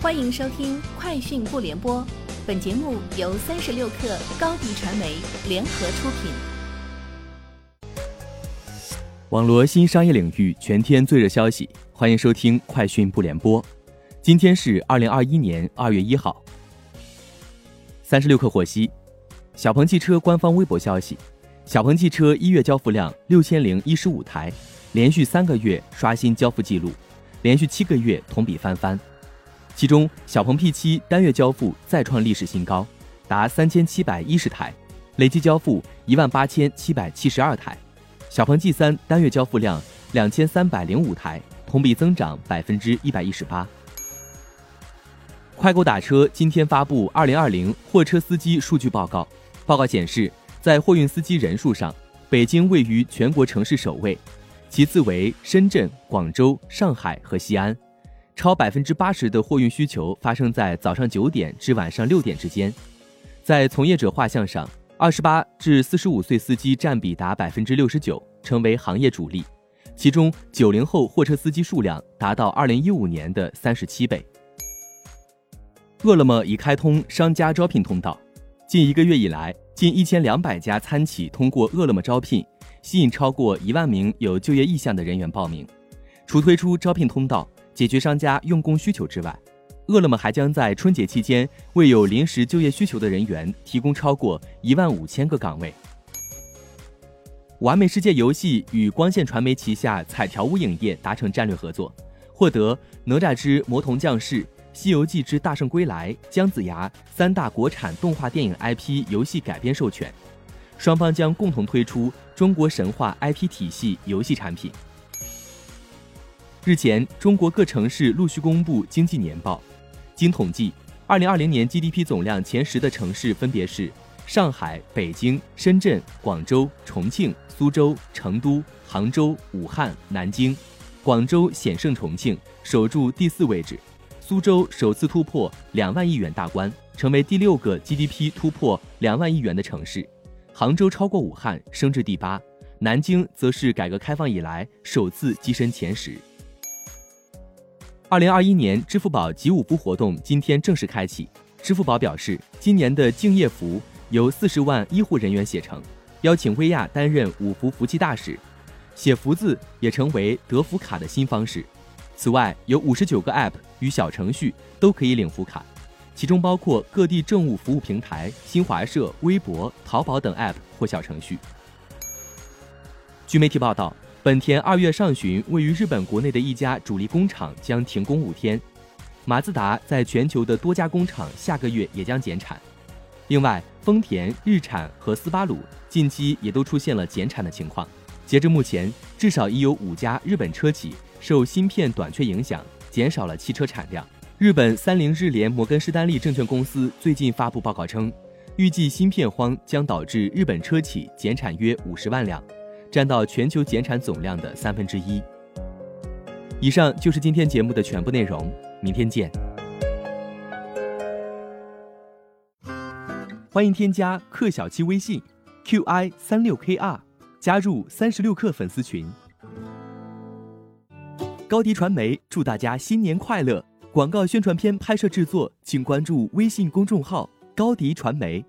欢迎收听《快讯不联播》，本节目由三十六克高低传媒联合出品。网罗新商业领域全天最热消息，欢迎收听《快讯不联播》。今天是二零二一年二月一号。三十六克获悉，小鹏汽车官方微博消息：小鹏汽车一月交付量六千零一十五台，连续三个月刷新交付记录，连续七个月同比翻番。其中，小鹏 P7 单月交付再创历史新高，达三千七百一十台，累计交付一万八千七百七十二台。小鹏 G3 单月交付量两千三百零五台，同比增长百分之一百一十八。快狗打车今天发布二零二零货车司机数据报告，报告显示，在货运司机人数上，北京位于全国城市首位，其次为深圳、广州、上海和西安。超百分之八十的货运需求发生在早上九点至晚上六点之间，在从业者画像上，二十八至四十五岁司机占比达百分之六十九，成为行业主力。其中，九零后货车司机数量达到二零一五年的三十七倍。饿了么已开通商家招聘通道，近一个月以来，近一千两百家餐企通过饿了么招聘，吸引超过一万名有就业意向的人员报名。除推出招聘通道。解决商家用工需求之外，饿了么还将在春节期间为有临时就业需求的人员提供超过一万五千个岗位。完美世界游戏与光线传媒旗下彩条屋影业达成战略合作，获得《哪吒之魔童降世》《西游记之大圣归来》《姜子牙》三大国产动画电影 IP 游戏改编授权，双方将共同推出中国神话 IP 体系游戏产品。日前，中国各城市陆续公布经济年报。经统计，2020年 GDP 总量前十的城市分别是上海、北京、深圳、广州、重庆、苏州、成都、杭州、武汉、南京。广州险胜重庆，守住第四位置；苏州首次突破两万亿元大关，成为第六个 GDP 突破两万亿元的城市。杭州超过武汉，升至第八；南京则是改革开放以来首次跻身前十。二零二一年支付宝集五福活动今天正式开启。支付宝表示，今年的敬业福由四十万医护人员写成，邀请薇娅担任五福福气大使，写福字也成为得福卡的新方式。此外，有五十九个 App 与小程序都可以领福卡，其中包括各地政务服务平台、新华社、微博、淘宝等 App 或小程序。据媒体报道。本田二月上旬，位于日本国内的一家主力工厂将停工五天。马自达在全球的多家工厂下个月也将减产。另外，丰田、日产和斯巴鲁近期也都出现了减产的情况。截至目前，至少已有五家日本车企受芯片短缺影响，减少了汽车产量。日本三菱日联摩根士丹利证券公司最近发布报告称，预计芯片荒将导致日本车企减产约五十万辆。占到全球减产总量的三分之一。以上就是今天节目的全部内容，明天见。欢迎添加克小七微信，qi 三六 kr，加入三十六氪粉丝群。高迪传媒祝大家新年快乐！广告宣传片拍摄制作，请关注微信公众号高迪传媒。